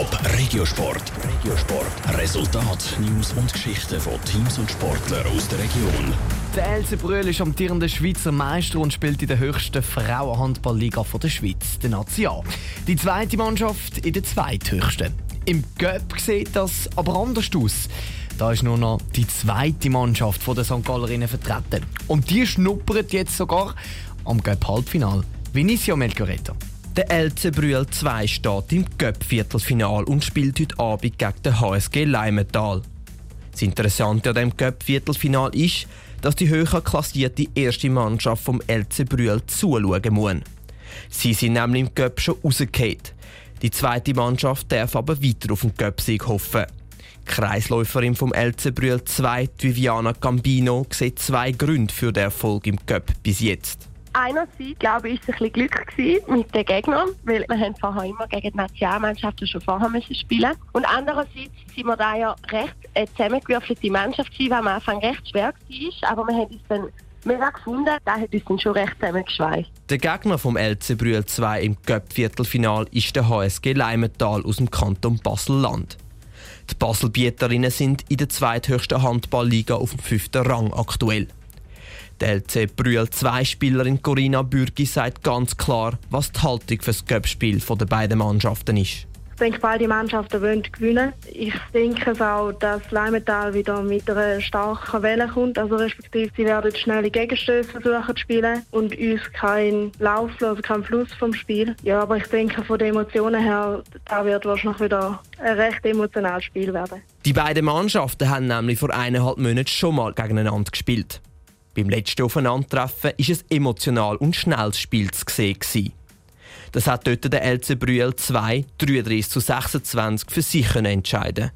Top Regiosport. Regiosport. Resultat, News und Geschichten von Teams und Sportlern aus der Region. Der Else Brühl ist amtierender Schweizer Meister und spielt in der höchsten Frauenhandballliga der Schweiz, der Nazi A. Die zweite Mannschaft in der zweithöchsten. Im Göpp sieht das aber anders aus. Da ist nur noch die zweite Mannschaft der St. Gallerinnen vertreten. Und die schnuppert jetzt sogar am Göpp-Halbfinal. Vinicio Melchioretta. Der LC Brühl 2 steht im Göpp-Viertelfinal und spielt heute Abend gegen den HSG Leimental. Das Interessante an dem Göpp-Viertelfinal ist, dass die höher klassierte erste Mannschaft vom LC Brühl zuschauen muss. Sie sind nämlich im Göpp schon rausgefallen. Die zweite Mannschaft darf aber weiter auf den Göpp-Sieg hoffen. Die Kreisläuferin vom LC Brühl 2, Viviana Gambino, sieht zwei Gründe für den Erfolg im Göpp bis jetzt. Einerseits, glaube ich, war es ein bisschen Glück mit den Gegnern, weil wir haben vorher immer gegen die Nationalmannschaften schon vorher müssen spielen Und andererseits sind wir da ja recht eine zusammengewürfelte Mannschaft gewesen, die am Anfang recht schwer war, aber wir haben uns dann mega gefunden, das hat uns dann schon recht zusammengeschweißt. Der Gegner vom LC Brühl 2 im Cup-Viertelfinal ist der HSG Leimental aus dem Kanton Basel-Land. Die Baselbieterinnen sind in der zweithöchsten Handballliga auf dem fünften Rang aktuell. Die LC Brühl 2 Spielerin Corinna Bürgi sagt ganz klar, was die Haltung für das Cup-Spiel der beiden Mannschaften ist. Ich denke, beide Mannschaften wollen gewinnen. Ich denke auch, dass Leimenthal wieder mit einer starken Welle kommt. Also respektive sie werden schnelle Gegenstöße versuchen zu spielen und uns keinen Lauf, also keinen Fluss vom Spiel. Ja, aber ich denke, von den Emotionen her, da wird wahrscheinlich wieder ein recht emotionales Spiel werden. Die beiden Mannschaften haben nämlich vor eineinhalb Monaten schon mal gegeneinander gespielt. Beim letzten Aufeinandertreffen war es emotional und schnelles Spiel zu sehen. Das hat dort der LC Brühl 2 33 zu 26 für sich entscheiden.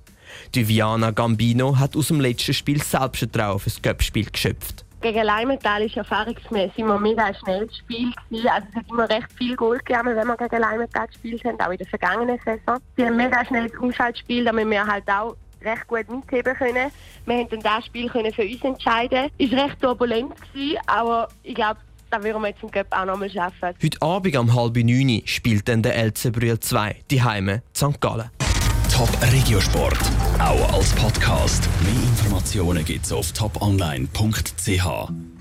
Die Viana Gambino hat aus dem letzten Spiel Selbstvertrauen für das Cup-Spiel geschöpft. Gegen Leimenthal ist erfahrungsmäßig immer mega ein schnelles Spiel. Also es hat immer recht viel Goal gegeben, wenn wir gegen Leimenthal gespielt haben, auch in der vergangenen Saison. Sie haben mega schnelles Umschaltspiel, damit wir halt auch recht gut mitheben können. Wir haben dann das Spiel können für uns entscheiden. Es war recht turbulent, gewesen, aber ich glaube, da würden wir jetzt im Cup auch nochmal schaffen. Heute Abend um halb neun spielt dann der LC Brühl 2 die Heime St. Gallen. Top Regiosport, auch als Podcast. Mehr Informationen gibt's auf toponline.ch.